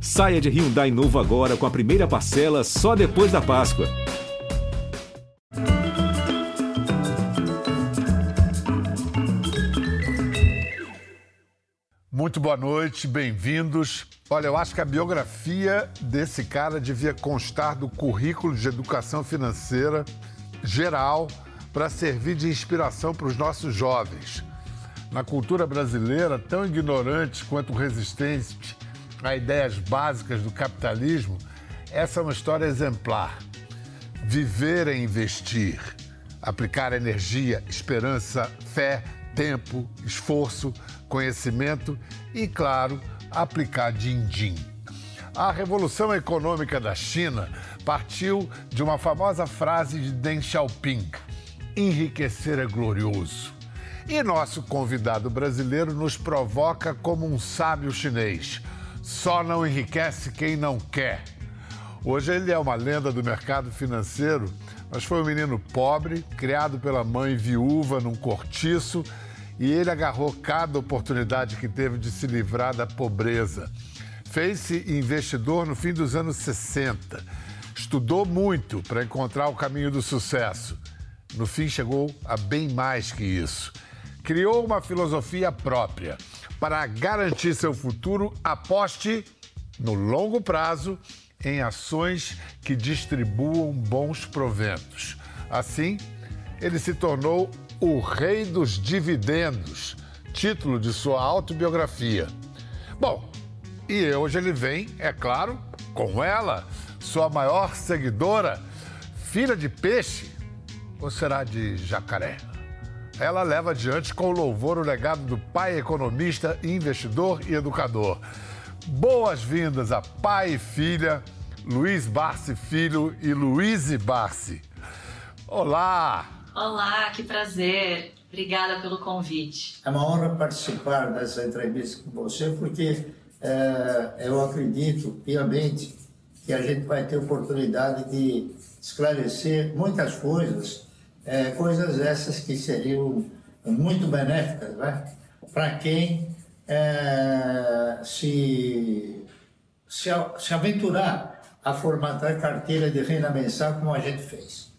Saia de Hyundai novo agora com a primeira parcela só depois da Páscoa. Muito boa noite, bem-vindos. Olha, eu acho que a biografia desse cara devia constar do currículo de educação financeira geral para servir de inspiração para os nossos jovens. Na cultura brasileira, tão ignorante quanto resistente a ideias básicas do capitalismo, essa é uma história exemplar. Viver é investir, aplicar energia, esperança, fé, tempo, esforço, conhecimento e, claro, aplicar din-din. A revolução econômica da China partiu de uma famosa frase de Deng Xiaoping: enriquecer é glorioso. E nosso convidado brasileiro nos provoca como um sábio chinês: só não enriquece quem não quer. Hoje ele é uma lenda do mercado financeiro, mas foi um menino pobre, criado pela mãe viúva num cortiço, e ele agarrou cada oportunidade que teve de se livrar da pobreza. Fez-se investidor no fim dos anos 60. Estudou muito para encontrar o caminho do sucesso. No fim, chegou a bem mais que isso. Criou uma filosofia própria. Para garantir seu futuro, aposte no longo prazo em ações que distribuam bons proventos. Assim, ele se tornou o rei dos dividendos, título de sua autobiografia. Bom, e hoje ele vem, é claro, com ela, sua maior seguidora, filha de peixe ou será de jacaré? Ela leva adiante com louvor o legado do pai economista, investidor e educador. Boas-vindas a pai e filha, Luiz Barsi Filho e Luiz Barsi. Olá! Olá, que prazer. Obrigada pelo convite. É uma honra participar dessa entrevista com você, porque é, eu acredito piamente que a gente vai ter oportunidade de esclarecer muitas coisas, é, coisas essas que seriam muito benéficas né? para quem é, se, se, se aventurar a formatar carteira de renda mensal como a gente fez.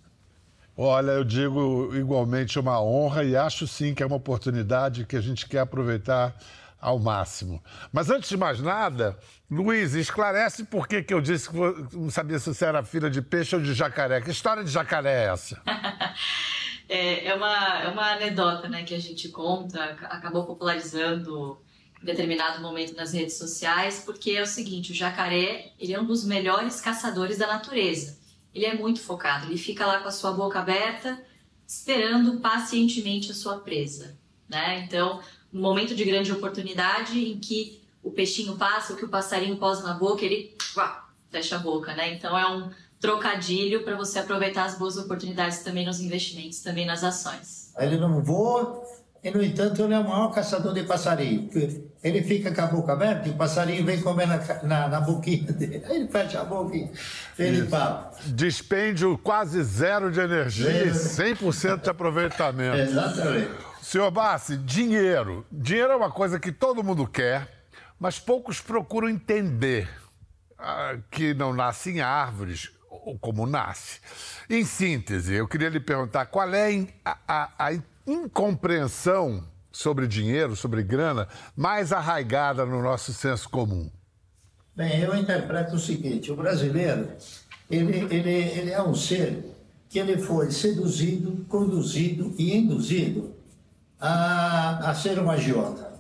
Olha, eu digo igualmente uma honra e acho sim que é uma oportunidade que a gente quer aproveitar ao máximo. Mas antes de mais nada, Luiz, esclarece por que, que eu disse que não sabia se você era filha de peixe ou de jacaré. Que história de jacaré é essa? é, é, uma, é uma anedota né, que a gente conta, acabou popularizando em determinado momento nas redes sociais, porque é o seguinte, o jacaré ele é um dos melhores caçadores da natureza. Ele é muito focado, ele fica lá com a sua boca aberta, esperando pacientemente a sua presa. Né? Então, um momento de grande oportunidade em que o peixinho passa, o que o passarinho posa na boca, ele uá, fecha a boca, né? Então é um trocadilho para você aproveitar as boas oportunidades também nos investimentos, também nas ações. Ele não voa, e no entanto ele é o maior caçador de passarinho. Ele fica com a boca aberta e o passarinho vem comer na, na, na boquinha dele. Aí ele fecha a boquinha, ele papo. Dispêndio quase zero de energia e 100% de aproveitamento. Exatamente. Senhor Bassi, dinheiro. Dinheiro é uma coisa que todo mundo quer, mas poucos procuram entender ah, que não nasce em árvores, ou como nasce. Em síntese, eu queria lhe perguntar qual é a, a, a incompreensão sobre dinheiro, sobre grana, mais arraigada no nosso senso comum. Bem, eu interpreto o seguinte: o brasileiro ele, ele, ele é um ser que ele foi seduzido, conduzido e induzido a, a ser um agiota,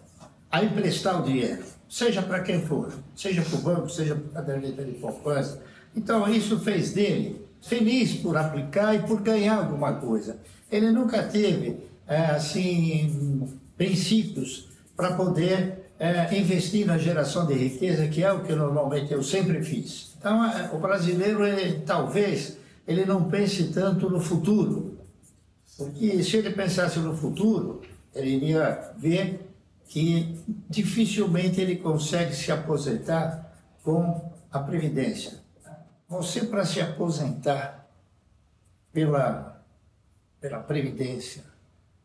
a emprestar o dinheiro, seja para quem for, seja para o banco, seja para a caderneta de poupança. Então, isso fez dele feliz por aplicar e por ganhar alguma coisa. Ele nunca teve, é, assim, princípios para poder é, investir na geração de riqueza, que é o que normalmente eu sempre fiz. Então, é, o brasileiro, ele, talvez, ele não pense tanto no futuro, porque se ele pensasse no futuro, ele iria ver que dificilmente ele consegue se aposentar com a Previdência. Você, para se aposentar pela, pela Previdência,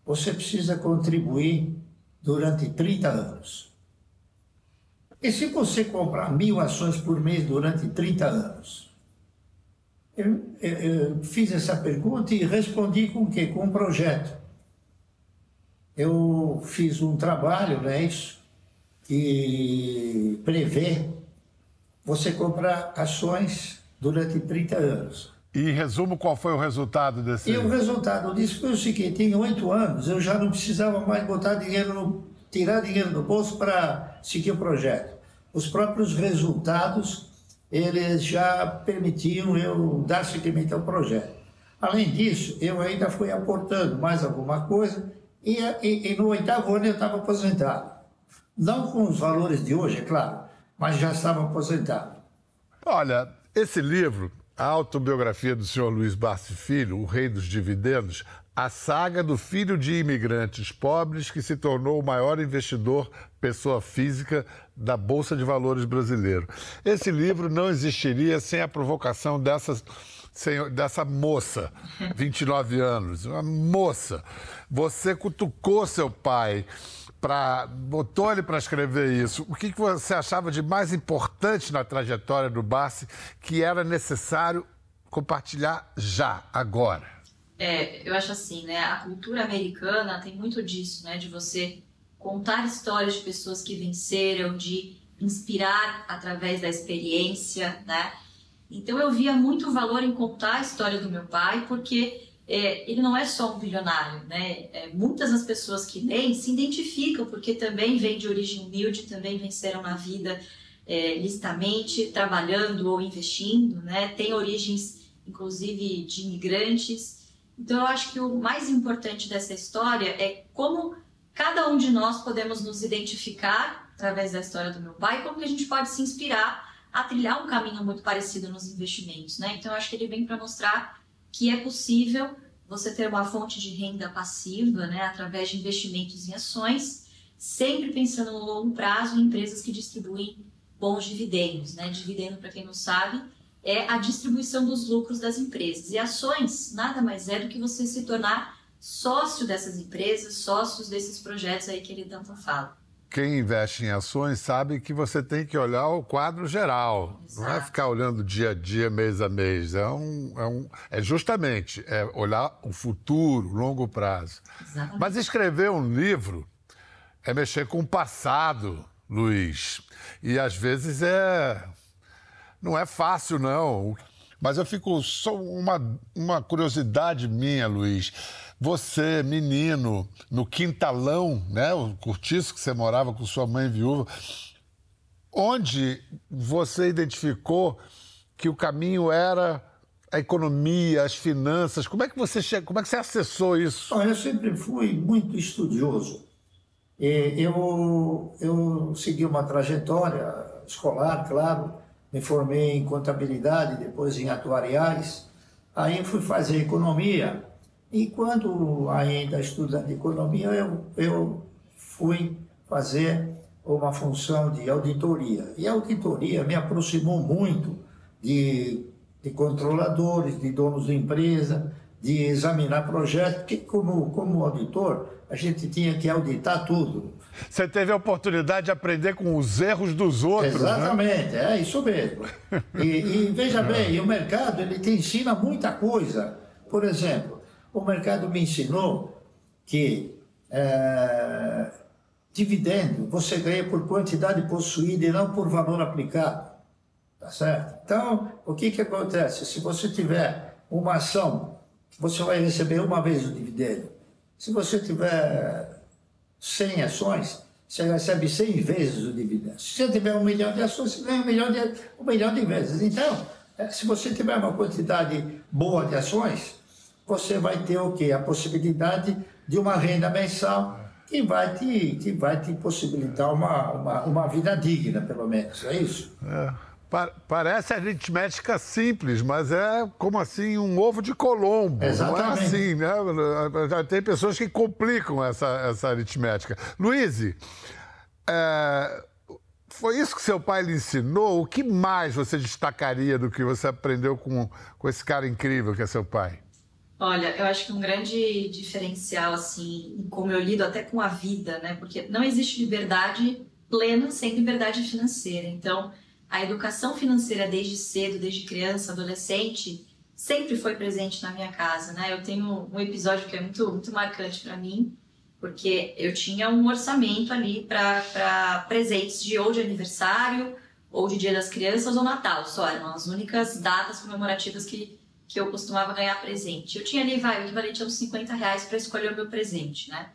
você precisa contribuir durante 30 anos. E se você comprar mil ações por mês durante 30 anos? Eu, eu, eu fiz essa pergunta e respondi com o quê? Com um projeto. Eu fiz um trabalho, né, isso, que prevê você comprar ações durante 30 anos. E em resumo, qual foi o resultado desse? E o resultado disso foi o seguinte: em oito anos eu já não precisava mais botar dinheiro no, tirar dinheiro do bolso para seguir o projeto. Os próprios resultados eles já permitiam eu dar seguimento ao projeto. Além disso, eu ainda fui aportando mais alguma coisa e, e, e no oitavo ano eu estava aposentado. Não com os valores de hoje, é claro, mas já estava aposentado. Olha, esse livro a autobiografia do senhor Luiz Barsi Filho, O Rei dos Dividendos, a saga do filho de imigrantes pobres que se tornou o maior investidor, pessoa física, da Bolsa de Valores brasileiro. Esse livro não existiria sem a provocação dessas, sem, dessa moça, 29 anos, uma moça. Você cutucou seu pai para botou ele para escrever isso. O que, que você achava de mais importante na trajetória do Bassi que era necessário compartilhar já, agora? É, eu acho assim, né? A cultura americana tem muito disso, né? De você contar histórias de pessoas que venceram, de inspirar através da experiência, né? Então eu via muito valor em contar a história do meu pai, porque é, ele não é só um bilionário, né? É, muitas das pessoas que leem se identificam porque também vêm de origem humilde, também venceram na vida é, listamente, trabalhando ou investindo, né? Tem origens, inclusive, de imigrantes. Então, eu acho que o mais importante dessa história é como cada um de nós podemos nos identificar através da história do meu pai, como que a gente pode se inspirar a trilhar um caminho muito parecido nos investimentos, né? Então, eu acho que ele vem para mostrar que é possível você ter uma fonte de renda passiva, né, através de investimentos em ações, sempre pensando no longo prazo em empresas que distribuem bons dividendos, né? Dividendo, para quem não sabe, é a distribuição dos lucros das empresas. E ações nada mais é do que você se tornar sócio dessas empresas, sócios desses projetos aí que ele tanto fala quem investe em ações sabe que você tem que olhar o quadro geral. Exato. Não é ficar olhando dia a dia, mês a mês. É, um, é, um, é justamente é olhar o futuro, longo prazo. Exatamente. Mas escrever um livro é mexer com o passado, Luiz. E às vezes é. Não é fácil, não. Mas eu fico só uma, uma curiosidade minha, Luiz. Você, menino, no quintalão, né, o cortiço que você morava com sua mãe viúva, onde você identificou que o caminho era a economia, as finanças? Como é que você che... como é que você acessou isso? eu sempre fui muito estudioso. Eu, eu segui uma trajetória escolar, claro, me formei em contabilidade, depois em atuariais, aí fui fazer economia e quando ainda estudando economia, eu, eu fui fazer uma função de auditoria. E a auditoria me aproximou muito de, de controladores, de donos de empresa, de examinar projetos, porque como, como auditor, a gente tinha que auditar tudo. Você teve a oportunidade de aprender com os erros dos outros, né? Exatamente, né? é isso mesmo. E, e veja bem, o mercado ele te ensina muita coisa. Por exemplo, o mercado me ensinou que é, dividendo você ganha por quantidade possuída e não por valor aplicado. Tá certo? Então, o que, que acontece? Se você tiver uma ação, você vai receber uma vez o dividendo. Se você tiver 100 ações, você recebe 100 vezes o dividendo. Se você tiver um milhão de ações, você ganha um milhão de, um milhão de vezes. Então, é, se você tiver uma quantidade boa de ações, você vai ter o quê? A possibilidade de uma renda mensal que vai te, que vai te possibilitar uma, uma, uma vida digna, pelo menos, é isso? É. Parece aritmética simples, mas é como assim um ovo de Colombo. Exatamente. Não é assim, né? Já tem pessoas que complicam essa, essa aritmética. Luiz, é, foi isso que seu pai lhe ensinou? O que mais você destacaria do que você aprendeu com, com esse cara incrível que é seu pai? Olha, eu acho que um grande diferencial, assim, como eu lido até com a vida, né? Porque não existe liberdade plena, sem liberdade financeira. Então, a educação financeira desde cedo, desde criança, adolescente, sempre foi presente na minha casa, né? Eu tenho um episódio que é muito, muito marcante para mim, porque eu tinha um orçamento ali para presentes de ou de aniversário, ou de Dia das Crianças ou Natal, só eram as únicas datas comemorativas que, que eu costumava ganhar presente. Eu tinha ali, vai, o equivalente a uns 50 reais para escolher o meu presente, né?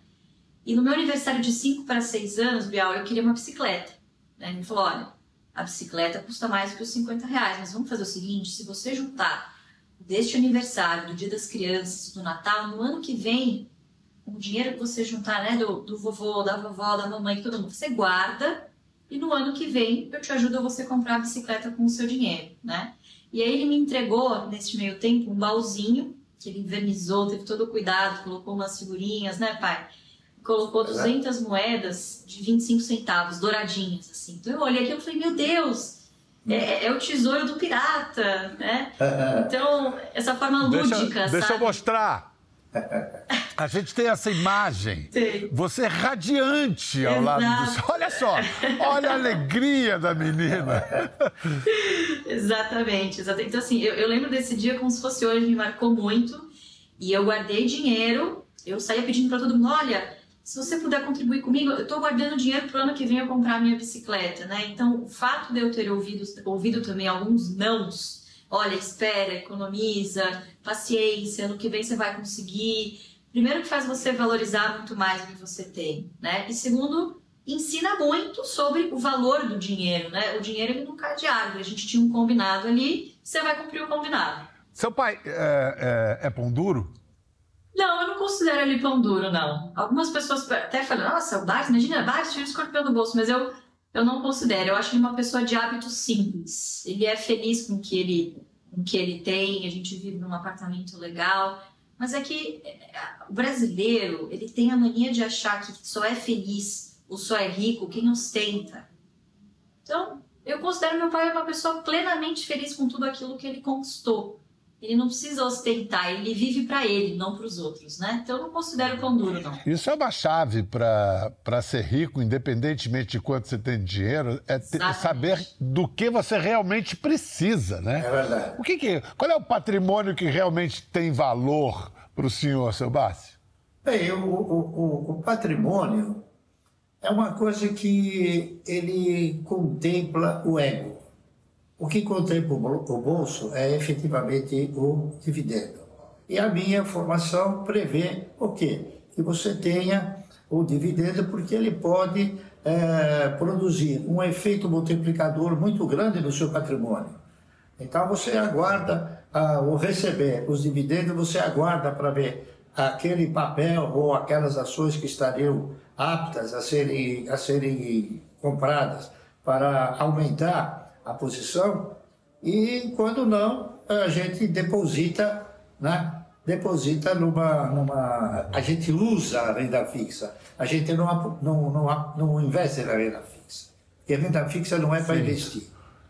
E no meu aniversário de 5 para 6 anos, Bial, eu queria uma bicicleta. Né? Ele falou: olha, a bicicleta custa mais do que os 50 reais, mas vamos fazer o seguinte: se você juntar deste aniversário, do Dia das Crianças, do Natal, no ano que vem, com o dinheiro que você juntar, né, do, do vovô, da vovó, da mamãe, todo mundo, você guarda e no ano que vem eu te ajudo a você comprar a bicicleta com o seu dinheiro, né? E aí ele me entregou, nesse meio tempo, um baúzinho que ele invernizou, teve todo o cuidado, colocou umas figurinhas, né, pai? Colocou 200 moedas de 25 centavos, douradinhas, assim. Então eu olhei aquilo e falei, meu Deus, é, é, é, o tesouro do pirata, né? Então, essa forma lúdica, deixa, sabe? Deixa eu mostrar. A gente tem essa imagem. Sim. Você é radiante ao lado do. Olha só, olha a alegria da menina. exatamente, exatamente. Então, assim, eu, eu, lembro desse dia como se fosse hoje, me marcou muito. E eu guardei dinheiro, eu saía pedindo para todo mundo: olha, se você puder contribuir comigo, eu estou guardando dinheiro para o ano que vem eu comprar minha bicicleta, né? Então, o fato de eu ter ouvido, ouvido também alguns nãos olha, espera, economiza, paciência, ano que vem você vai conseguir. Primeiro que faz você valorizar muito mais o que você tem, né? E segundo, ensina muito sobre o valor do dinheiro, né? O dinheiro ele não cai de árvore, a gente tinha um combinado ali, você vai cumprir o combinado. Seu pai é, é, é pão duro? Não, eu não considero ele pão duro, não. Algumas pessoas até falam, nossa, o Bart, imagina, Bart tira o escorpião do bolso, mas eu eu não considero. Eu acho ele uma pessoa de hábitos simples. Ele é feliz com o que ele, com que ele tem. A gente vive num apartamento legal. Mas é que é, o brasileiro, ele tem a mania de achar que só é feliz ou só é rico quem ostenta. Então, eu considero meu pai uma pessoa plenamente feliz com tudo aquilo que ele conquistou. Ele não precisa ostentar, ele vive para ele, não para os outros, né? Então eu não considero pão duro, não. Isso é uma chave para ser rico, independentemente de quanto você tem de dinheiro, é ter, saber do que você realmente precisa, né? É verdade. O que, que qual é o patrimônio que realmente tem valor para o senhor, seu Bácio? Bem, o, o, o patrimônio é uma coisa que ele contempla o ego. O que contempla o bolso é efetivamente o dividendo. E a minha formação prevê o quê? Que você tenha o dividendo, porque ele pode é, produzir um efeito multiplicador muito grande no seu patrimônio. Então você aguarda ah, o receber os dividendos, você aguarda para ver aquele papel ou aquelas ações que estariam aptas a serem, a serem compradas para aumentar a posição e quando não, a gente deposita, né? Deposita numa, numa. A gente usa a renda fixa. A gente não, não, não, não investe na renda fixa. Porque a renda fixa não é para investir.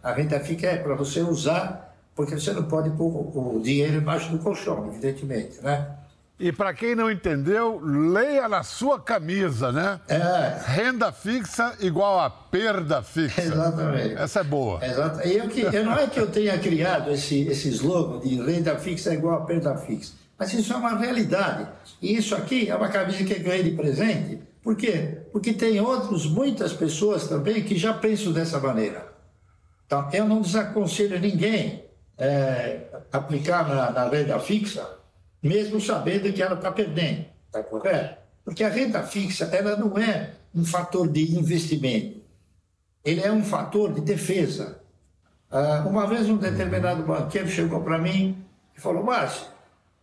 A renda fixa é para você usar, porque você não pode pôr o dinheiro embaixo do colchão, evidentemente, né? E para quem não entendeu, leia na sua camisa, né? É. Renda fixa igual a perda fixa. Exatamente. Essa é boa. Exato. Eu, que, eu não é que eu tenha criado esse, esse slogan de renda fixa igual a perda fixa, mas isso é uma realidade. E isso aqui é uma camisa que eu ganhei de presente. Por quê? Porque tem outros, muitas pessoas também que já pensam dessa maneira. Então, eu não desaconselho ninguém é, aplicar na, na renda fixa mesmo sabendo que ela está perdendo. Está correto? Porque a renda fixa ela não é um fator de investimento, ele é um fator de defesa. Ah, uma vez um determinado banqueiro chegou para mim e falou: Márcio,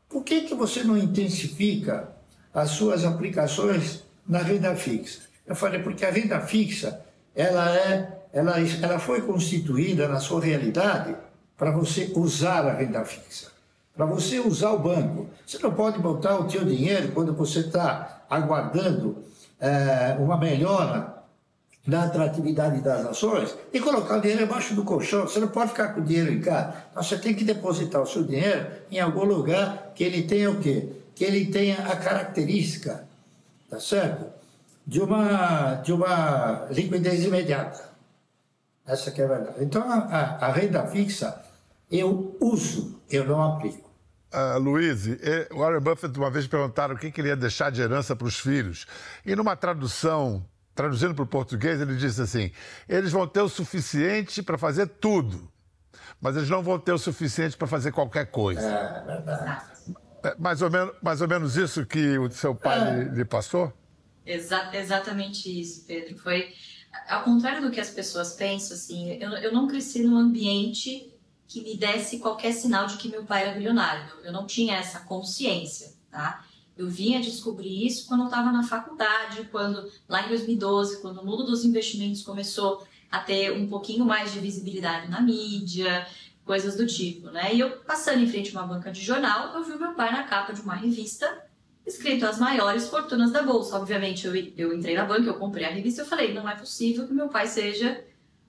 por que, que você não intensifica as suas aplicações na renda fixa? Eu falei: porque a renda fixa ela é, ela, ela foi constituída na sua realidade para você usar a renda fixa para você usar o banco. Você não pode botar o teu dinheiro quando você está aguardando é, uma melhora na atratividade das ações e colocar o dinheiro embaixo do colchão. Você não pode ficar com o dinheiro em casa. Então, você tem que depositar o seu dinheiro em algum lugar que ele tenha o quê? Que ele tenha a característica, tá certo? de uma, de uma liquidez imediata. Essa que é a verdade. Então, a, a renda fixa eu uso, eu não aplico. Uh, Luiz, Warren Buffett uma vez perguntaram o que queria deixar de herança para os filhos. E numa tradução, traduzindo para o português, ele disse assim: eles vão ter o suficiente para fazer tudo, mas eles não vão ter o suficiente para fazer qualquer coisa. É verdade. É mais, ou menos, mais ou menos isso que o seu pai é. lhe, lhe, passou? Exa exatamente isso, Pedro. Foi ao contrário do que as pessoas pensam, assim, eu, eu não cresci num ambiente que me desse qualquer sinal de que meu pai era bilionário. Eu não tinha essa consciência, tá? Eu vinha descobrir isso quando eu estava na faculdade, quando lá em 2012, quando o mundo dos investimentos começou a ter um pouquinho mais de visibilidade na mídia, coisas do tipo, né? E eu passando em frente a uma banca de jornal, eu vi meu pai na capa de uma revista escrito as maiores fortunas da bolsa. Obviamente, eu, eu entrei na banca, eu comprei a revista, eu falei, não é possível que meu pai seja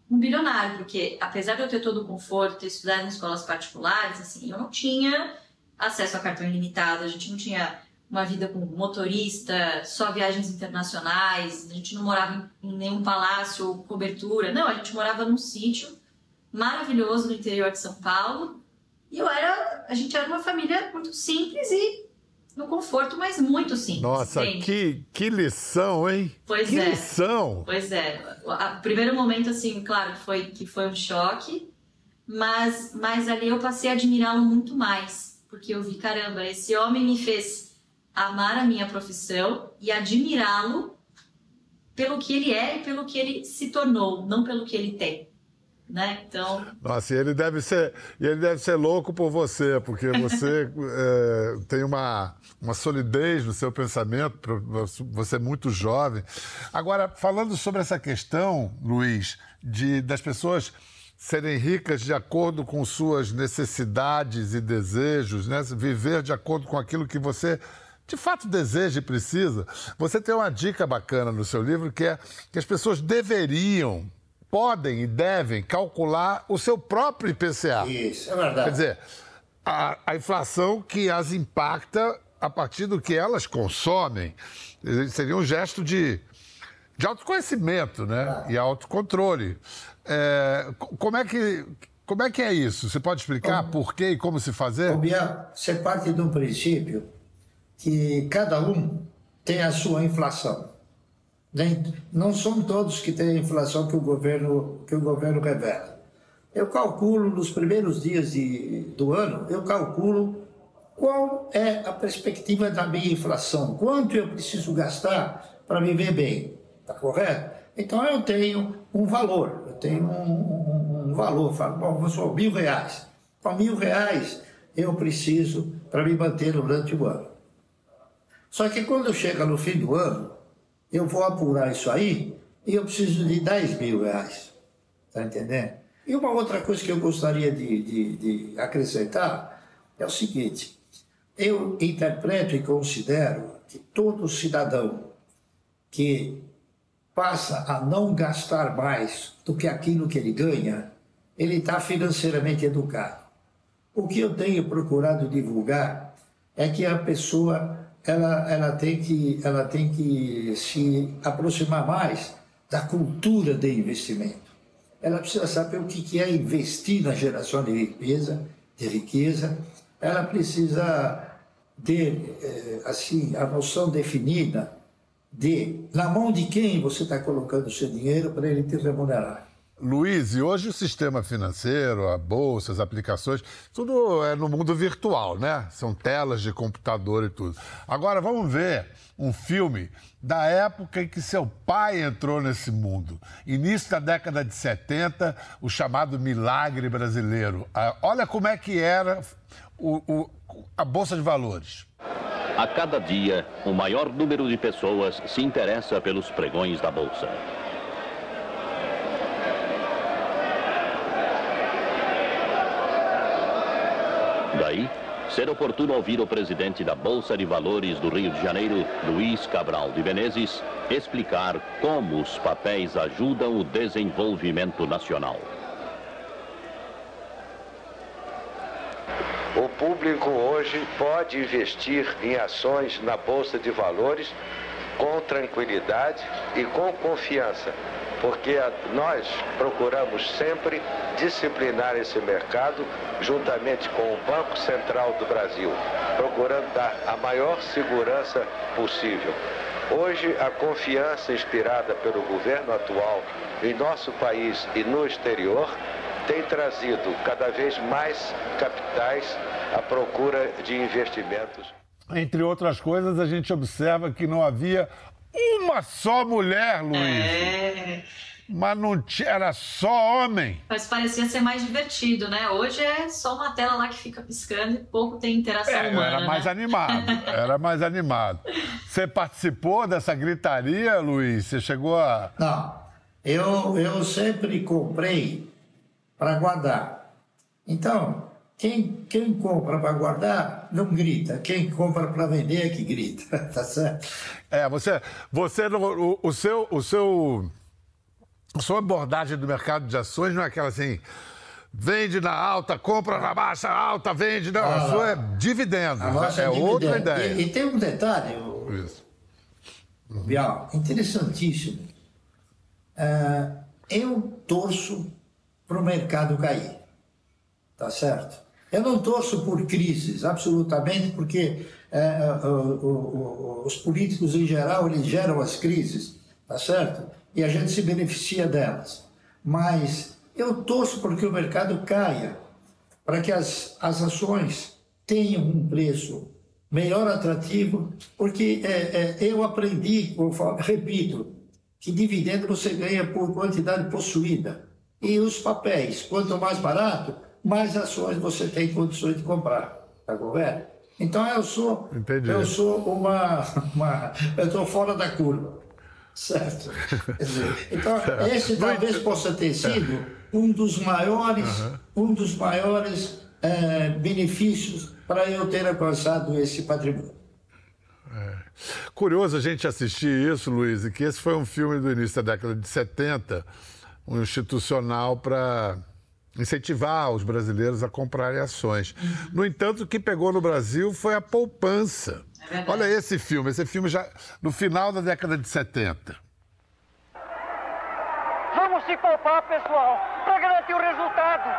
um bilionário, porque apesar de eu ter todo o conforto, ter estudado em escolas particulares, assim, eu não tinha acesso a cartão ilimitado, a gente não tinha uma vida com motorista, só viagens internacionais, a gente não morava em, nenhum palácio ou cobertura, não, a gente morava num sítio maravilhoso no interior de São Paulo, e eu era, a gente era uma família muito simples e no conforto, mas muito simples. Nossa, que, que lição, hein? Pois que é. lição! Pois é. O primeiro momento, assim, claro, foi que foi um choque, mas, mas ali eu passei a admirá-lo muito mais, porque eu vi, caramba, esse homem me fez amar a minha profissão e admirá-lo pelo que ele é e pelo que ele se tornou, não pelo que ele tem né? Então. Nossa, e ele deve ser, ele deve ser louco por você, porque você é, tem uma, uma solidez no seu pensamento, você é muito jovem. Agora, falando sobre essa questão, Luiz, de das pessoas serem ricas de acordo com suas necessidades e desejos, né? Viver de acordo com aquilo que você de fato deseja e precisa. Você tem uma dica bacana no seu livro que é que as pessoas deveriam podem e devem calcular o seu próprio IPCA. Isso, é verdade. Quer dizer, a, a inflação que as impacta a partir do que elas consomem. Seria um gesto de, de autoconhecimento né? Ah. e autocontrole. É, como, é que, como é que é isso? Você pode explicar por quê e como se fazer? Bia, você parte de um princípio que cada um tem a sua inflação. Não são todos que têm a inflação que o governo, que o governo revela. Eu calculo nos primeiros dias de, do ano, eu calculo qual é a perspectiva da minha inflação, quanto eu preciso gastar para viver bem, tá correto? Então eu tenho um valor, eu tenho um, um, um valor, falo, bom, vou só mil reais. Com mil reais eu preciso para me manter durante o ano. Só que quando chega no fim do ano, eu vou apurar isso aí e eu preciso de 10 mil reais. Está entendendo? E uma outra coisa que eu gostaria de, de, de acrescentar é o seguinte: eu interpreto e considero que todo cidadão que passa a não gastar mais do que aquilo que ele ganha, ele está financeiramente educado. O que eu tenho procurado divulgar é que a pessoa ela, ela, tem que, ela tem que se aproximar mais da cultura de investimento. Ela precisa saber o que é investir na geração de riqueza, de riqueza. Ela precisa ter eh, assim a noção definida de na mão de quem você está colocando o seu dinheiro para ele te remunerar. Luiz, e hoje o sistema financeiro, a bolsa, as aplicações, tudo é no mundo virtual, né? São telas de computador e tudo. Agora vamos ver um filme da época em que seu pai entrou nesse mundo. Início da década de 70, o chamado milagre brasileiro. Ah, olha como é que era o, o, a Bolsa de Valores. A cada dia, o maior número de pessoas se interessa pelos pregões da Bolsa. Daí, ser oportuno ouvir o presidente da Bolsa de Valores do Rio de Janeiro, Luiz Cabral de Menezes, explicar como os papéis ajudam o desenvolvimento nacional. O público hoje pode investir em ações na Bolsa de Valores com tranquilidade e com confiança, porque nós procuramos sempre disciplinar esse mercado juntamente com o Banco Central do Brasil, procurando dar a maior segurança possível. Hoje, a confiança inspirada pelo governo atual em nosso país e no exterior tem trazido cada vez mais capitais à procura de investimentos. Entre outras coisas, a gente observa que não havia uma só mulher, Luiz. É. Mas não tinha, era só homem. Mas parecia ser mais divertido, né? Hoje é só uma tela lá que fica piscando e pouco tem interação É, humana. era mais né? animado. Era mais animado. Você participou dessa gritaria, Luiz? Você chegou a. Não, eu, eu sempre comprei para guardar. Então, quem, quem compra para guardar não grita. Quem compra para vender é que grita, tá certo? É, você. você o, o seu. O seu a sua abordagem do mercado de ações não é aquela assim. Vende na alta, compra na baixa, alta, vende. Não, a Ah, sua é dividendo. A nossa É dividendo. outra ideia. E, e tem um detalhe, ô, Isso. Bial, interessantíssimo. Ah, eu torço para o mercado cair, tá certo? Eu não torço por crises, absolutamente, porque eh, o- o- o- os políticos em geral eles geram as crises, tá certo? E a gente se beneficia delas. Mas eu torço porque o mercado caia, para que as, as ações tenham um preço melhor atrativo, porque é, é, eu aprendi, eu falo- repito, que dividendo você ganha por quantidade possuída. E os papéis, quanto mais barato, mais ações você tem condições de comprar. Tá correto? Então eu sou, Entendi. eu sou uma, uma eu estou fora da curva. Certo? Dizer, então, esse talvez possa ter sido um dos maiores, um dos maiores eh, benefícios para eu ter alcançado esse patrimônio. Curioso a gente assistir isso, Luiz, e que esse foi um filme do início da década de 70, um institucional para incentivar os brasileiros a comprarem ações. No entanto, o que pegou no Brasil foi a poupança. É. Olha esse filme, esse filme já no final da década de 70. Vamos se poupar, pessoal, para garantir o resultado.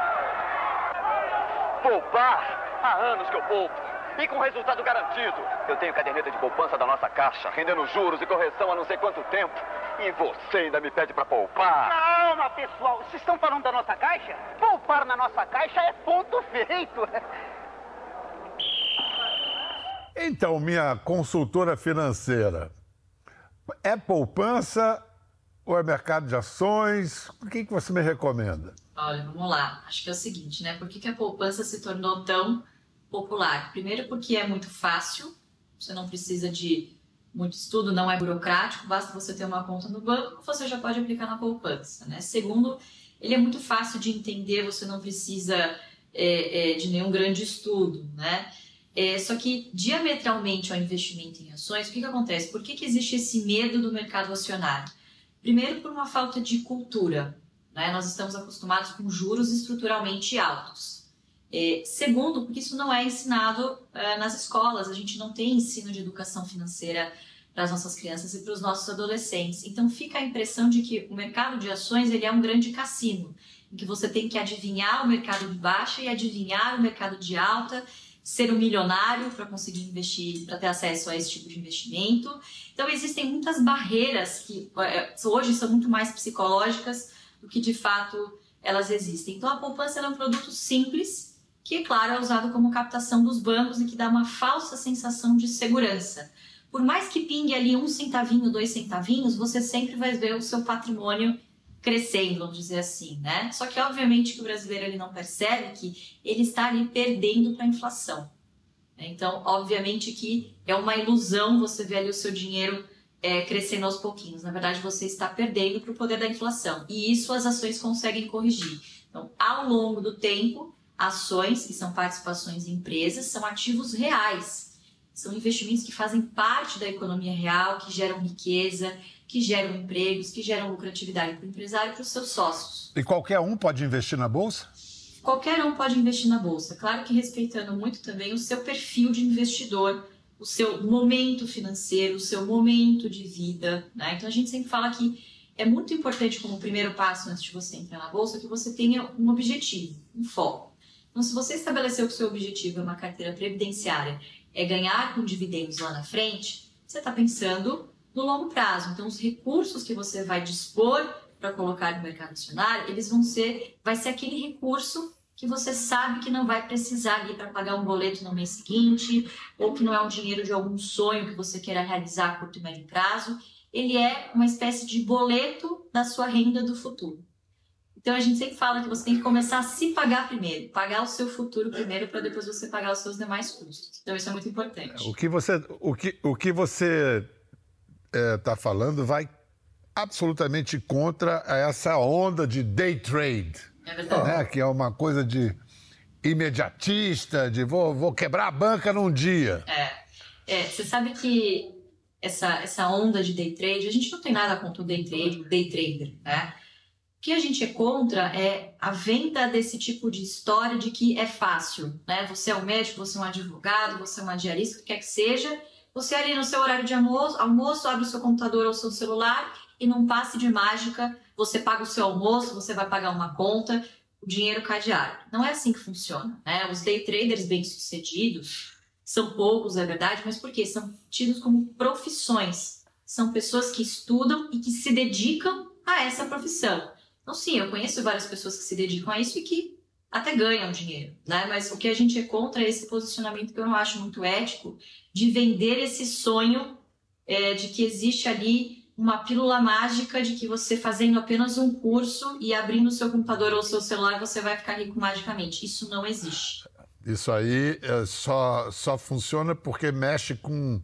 Poupar? Há anos que eu poupo. E com resultado garantido. Eu tenho caderneta de poupança da nossa caixa, rendendo juros e correção há não sei quanto tempo. E você ainda me pede para poupar? Calma, pessoal. Vocês estão falando da nossa caixa? Poupar na nossa caixa é ponto feito. Então, minha consultora financeira, é poupança ou é mercado de ações? O que, que você me recomenda? Olha, vamos lá. Acho que é o seguinte, né? Por que, que a poupança se tornou tão popular? Primeiro, porque é muito fácil, você não precisa de muito estudo, não é burocrático, basta você ter uma conta no banco, você já pode aplicar na poupança, né? Segundo, ele é muito fácil de entender, você não precisa é, é, de nenhum grande estudo, né? É, só que diametralmente ao investimento em ações, o que, que acontece? Por que, que existe esse medo do mercado acionário? Primeiro, por uma falta de cultura. Né? Nós estamos acostumados com juros estruturalmente altos. É, segundo, porque isso não é ensinado é, nas escolas, a gente não tem ensino de educação financeira para as nossas crianças e para os nossos adolescentes. Então fica a impressão de que o mercado de ações ele é um grande cassino, em que você tem que adivinhar o mercado de baixa e adivinhar o mercado de alta, ser um milionário para conseguir investir, para ter acesso a esse tipo de investimento. Então existem muitas barreiras que é, hoje são muito mais psicológicas do que de fato elas existem. Então a poupança é um produto simples que, claro, é usado como captação dos bancos e que dá uma falsa sensação de segurança. Por mais que pingue ali um centavinho, dois centavinhos, você sempre vai ver o seu patrimônio crescendo, vamos dizer assim, né? Só que obviamente que o brasileiro ele não percebe que ele está ali perdendo para a inflação. Então, obviamente que é uma ilusão você ver ali o seu dinheiro é, crescendo aos pouquinhos. Na verdade, você está perdendo para o poder da inflação. E isso as ações conseguem corrigir. Então, ao longo do tempo, ações, que são participações em empresas, são ativos reais. São investimentos que fazem parte da economia real, que geram riqueza, que geram empregos, que geram lucratividade para o empresário e para os seus sócios. E qualquer um pode investir na bolsa? Qualquer um pode investir na bolsa, claro que respeitando muito também o seu perfil de investidor o seu momento financeiro, o seu momento de vida. Né? Então a gente sempre fala que é muito importante como primeiro passo antes de você entrar na bolsa que você tenha um objetivo, um foco. Então, se você estabeleceu que o seu objetivo é uma carteira previdenciária, é ganhar com dividendos lá na frente, você está pensando no longo prazo. Então, os recursos que você vai dispor para colocar no mercado acionário, eles vão ser, vai ser aquele recurso que você sabe que não vai precisar ali para pagar um boleto no mês seguinte, ou que não é um dinheiro de algum sonho que você queira realizar a curto e médio prazo. Ele é uma espécie de boleto da sua renda do futuro. Então a gente sempre fala que você tem que começar a se pagar primeiro, pagar o seu futuro primeiro para depois você pagar os seus demais custos. Então isso é muito importante. O que você, o que, o que você está é, tá falando vai absolutamente contra essa onda de day trade. É verdade. Né? Que é uma coisa de imediatista, de vou, vou quebrar a banca num dia. É. é. Você sabe que essa, essa onda de day trade, a gente não tem nada contra o day trade, o day trader, né? O que a gente é contra é a venda desse tipo de história de que é fácil, né? Você é um médico, você é um advogado, você é uma diarista, o que quer que seja, você ali no seu horário de almoço, almoço abre o seu computador ou o seu celular e num passe de mágica você paga o seu almoço, você vai pagar uma conta, o dinheiro cai diário. Não é assim que funciona. Né? Os day traders bem-sucedidos são poucos, é verdade, mas por quê? São tidos como profissões. São pessoas que estudam e que se dedicam a essa profissão. Então, sim, eu conheço várias pessoas que se dedicam a isso e que até ganham dinheiro, né? Mas o que a gente é contra é esse posicionamento que eu não acho muito ético de vender esse sonho é, de que existe ali uma pílula mágica de que você fazendo apenas um curso e abrindo o seu computador ou o seu celular você vai ficar rico magicamente. Isso não existe. Isso aí é, só, só funciona porque mexe com,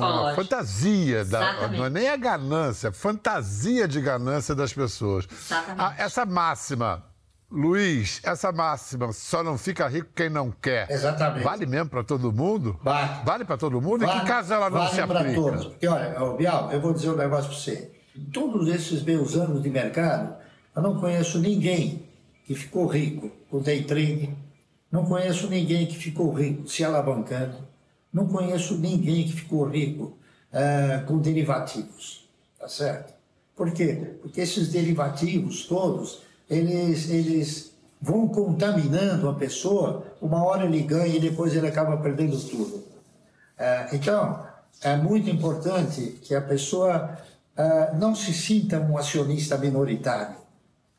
a fantasia, da, não é nem a ganância, fantasia de ganância das pessoas. Exatamente. Ah, essa máxima Luiz, essa máxima, só não fica rico quem não quer. Exatamente. Vale mesmo para todo mundo? Vale. Vale para todo mundo? Vale, em que caso ela não vale se aplica? todos. Porque, olha, Bial, eu vou dizer um negócio para você. Em todos esses meus anos de mercado, eu não conheço ninguém que ficou rico com day trading. Não conheço ninguém que ficou rico se alavancando. Não conheço ninguém que ficou rico uh, com derivativos. Tá certo? Por quê? Porque esses derivativos todos eles, eles vão contaminando a pessoa, uma hora ele ganha e depois ele acaba perdendo tudo. É, então, é muito importante que a pessoa é, não se sinta um acionista minoritário,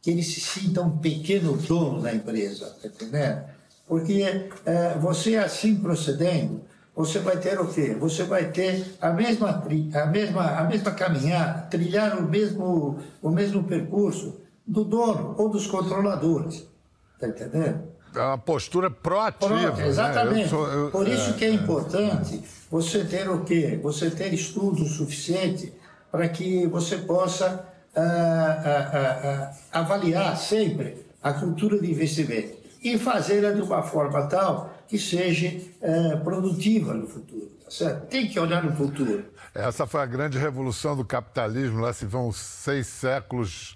que ele se sinta um pequeno dono da empresa, tá entendendo? Porque é, você assim procedendo, você vai ter o quê? Você vai ter a mesma, a mesma, a mesma caminhada, trilhar o mesmo, o mesmo percurso, do dono ou dos controladores. Está entendendo? É uma postura proativa. Pro, né? exatamente. Né? Eu sou, eu, Por isso é, que é, é importante você ter o quê? Você ter estudo suficiente para que você possa ah, ah, ah, avaliar sempre a cultura de investimento e fazê-la de uma forma tal que seja eh, produtiva no futuro. Tá certo? Tem que olhar no futuro. Essa foi a grande revolução do capitalismo. Lá se vão seis séculos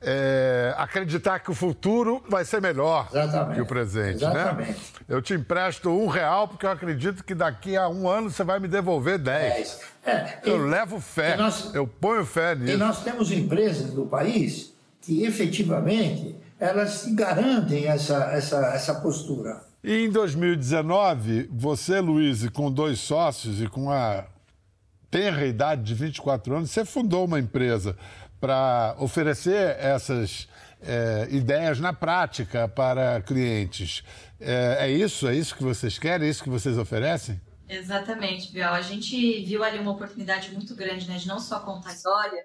é, acreditar que o futuro vai ser melhor Exatamente. que o presente. Né? Exatamente. Né? Eu te empresto um real porque eu acredito que daqui a um ano você vai me devolver dez. É, eu e, levo fé, nós, eu ponho fé nisso. E nós temos empresas do país que efetivamente elas garantem essa, essa, essa postura. E em 2019, você, Luiz, com dois sócios e com a tenra idade de 24 anos, você fundou uma empresa para oferecer essas é, ideias na prática para clientes. É, é, isso? É isso que vocês querem? É isso que vocês oferecem? Exatamente, Biel. A gente viu ali uma oportunidade muito grande, né, de não só contar história,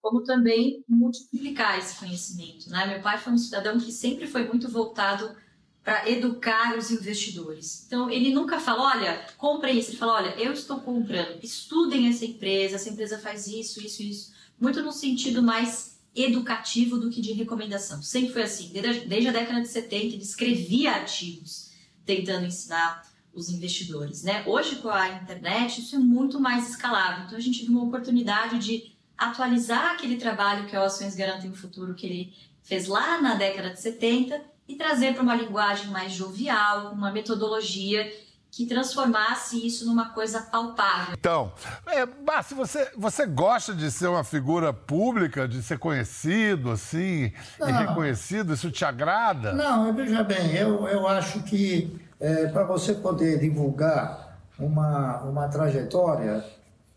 como também multiplicar esse conhecimento. Né? Meu pai foi um cidadão que sempre foi muito voltado para educar os investidores. Então, ele nunca fala, olha, compre isso. Ele fala, olha, eu estou comprando, estudem essa empresa, essa empresa faz isso, isso, isso muito no sentido mais educativo do que de recomendação. Sempre foi assim, desde, desde a década de 70 ele escrevia artigos tentando ensinar os investidores, né? Hoje com a internet isso é muito mais escalável. Então a gente viu uma oportunidade de atualizar aquele trabalho que é o Ações Garantem o Futuro que ele fez lá na década de 70 e trazer para uma linguagem mais jovial, uma metodologia que transformasse isso numa coisa palpável. Então, é, Márcio, você, você gosta de ser uma figura pública, de ser conhecido, assim, Não. e reconhecido? Isso te agrada? Não, veja bem, eu, eu acho que é, para você poder divulgar uma, uma trajetória,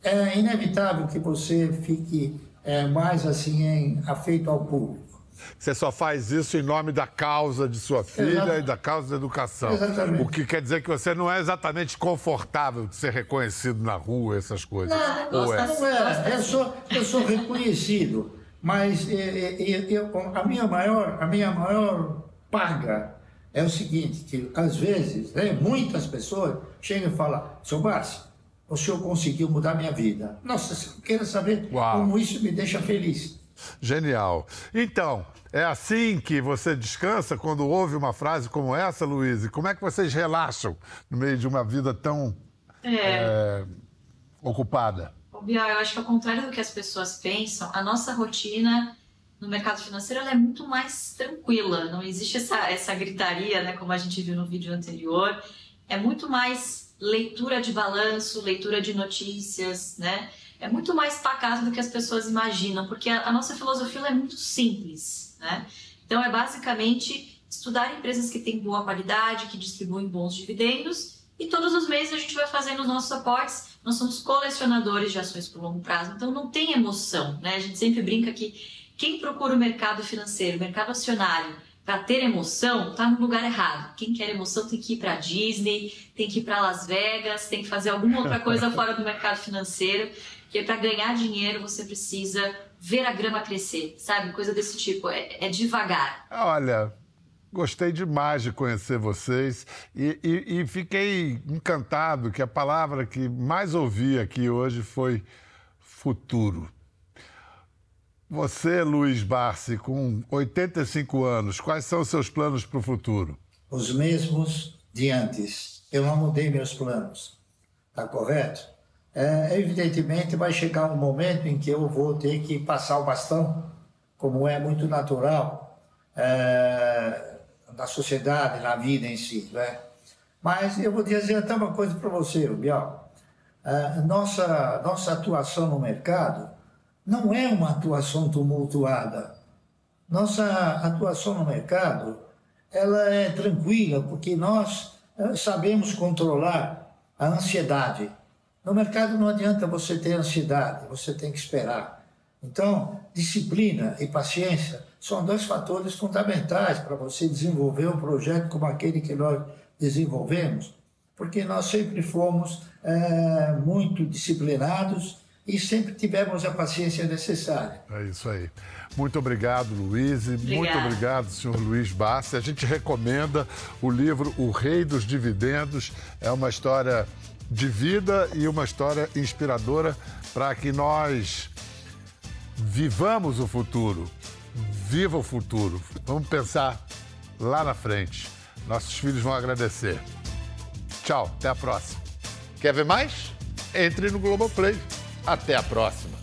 é inevitável que você fique é, mais assim em, afeito ao público. Você só faz isso em nome da causa de sua filha e da causa da educação. Exatamente. O que quer dizer que você não é exatamente confortável de ser reconhecido na rua, essas coisas. Não, Ou é? não é. Eu sou, eu sou reconhecido, mas é, é, é, eu- a, minha maior, a minha maior paga é o seguinte, que às vezes, né, muitas pessoas chegam e falam, seu Márcio, o senhor conseguiu mudar minha vida. Nossa, eu quero saber Uau. como isso me deixa feliz. Genial. Então, é assim que você descansa quando ouve uma frase como essa, Luiz? E como é que vocês relaxam no meio de uma vida tão é, ocupada? Ô, Biel, eu acho que ao contrário do que as pessoas pensam, a nossa rotina no mercado financeiro ela é muito mais tranquila. Não existe essa, essa gritaria, né, como a gente viu no vídeo anterior. É muito mais leitura de balanço, leitura de notícias, né? É muito mais pacato do que as pessoas imaginam, porque a, a nossa filosofia é muito simples, né? Então é basicamente estudar empresas que têm boa qualidade, que distribuem bons dividendos e todos os meses a gente vai fazendo os nossos aportes. Nós somos colecionadores de ações por longo prazo, então não tem emoção, né? A gente sempre brinca que quem procura o mercado financeiro, o mercado acionário, para ter emoção, está no lugar errado. Quem quer emoção tem que ir para Disney, tem que ir para Las Vegas, tem que fazer alguma outra coisa fora do mercado financeiro, porque para ganhar dinheiro você precisa ver a grama crescer, sabe? Coisa desse tipo. É, é devagar. Olha, gostei demais de conhecer vocês e, e- e fiquei encantado que a palavra que mais ouvi aqui hoje foi futuro. Você, Luiz Barsi, com 85 anos, quais são os seus planos para o futuro? Os mesmos de antes. Eu não mudei meus planos. Está correto? É, evidentemente, vai chegar um momento em que eu vou ter que passar o bastão, como é muito natural é, na sociedade, na vida em si. Né? Mas eu vou dizer até uma coisa para você, Bial. É, nossa, nossa atuação no mercado não é uma atuação tumultuada. Nossa atuação no mercado ela é tranquila porque nós eh, sabemos controlar a ansiedade. No mercado não adianta você ter ansiedade, você tem que esperar. Então, disciplina e paciência são dois fatores fundamentais para você desenvolver um projeto como aquele que nós desenvolvemos, porque nós sempre fomos eh, muito disciplinados e sempre tivemos a paciência necessária. É isso aí. Muito obrigado, Luiz. E muito Obrigada. obrigado, senhor Luiz Bassi. A gente recomenda o livro O Rei dos Dividendos. É uma história de vida e uma história inspiradora para que nós vivamos o futuro. Viva o futuro. Vamos pensar lá na frente. Nossos filhos vão agradecer. Tchau, até a próxima. Quer ver mais? Entre no Globoplay. Até a próxima.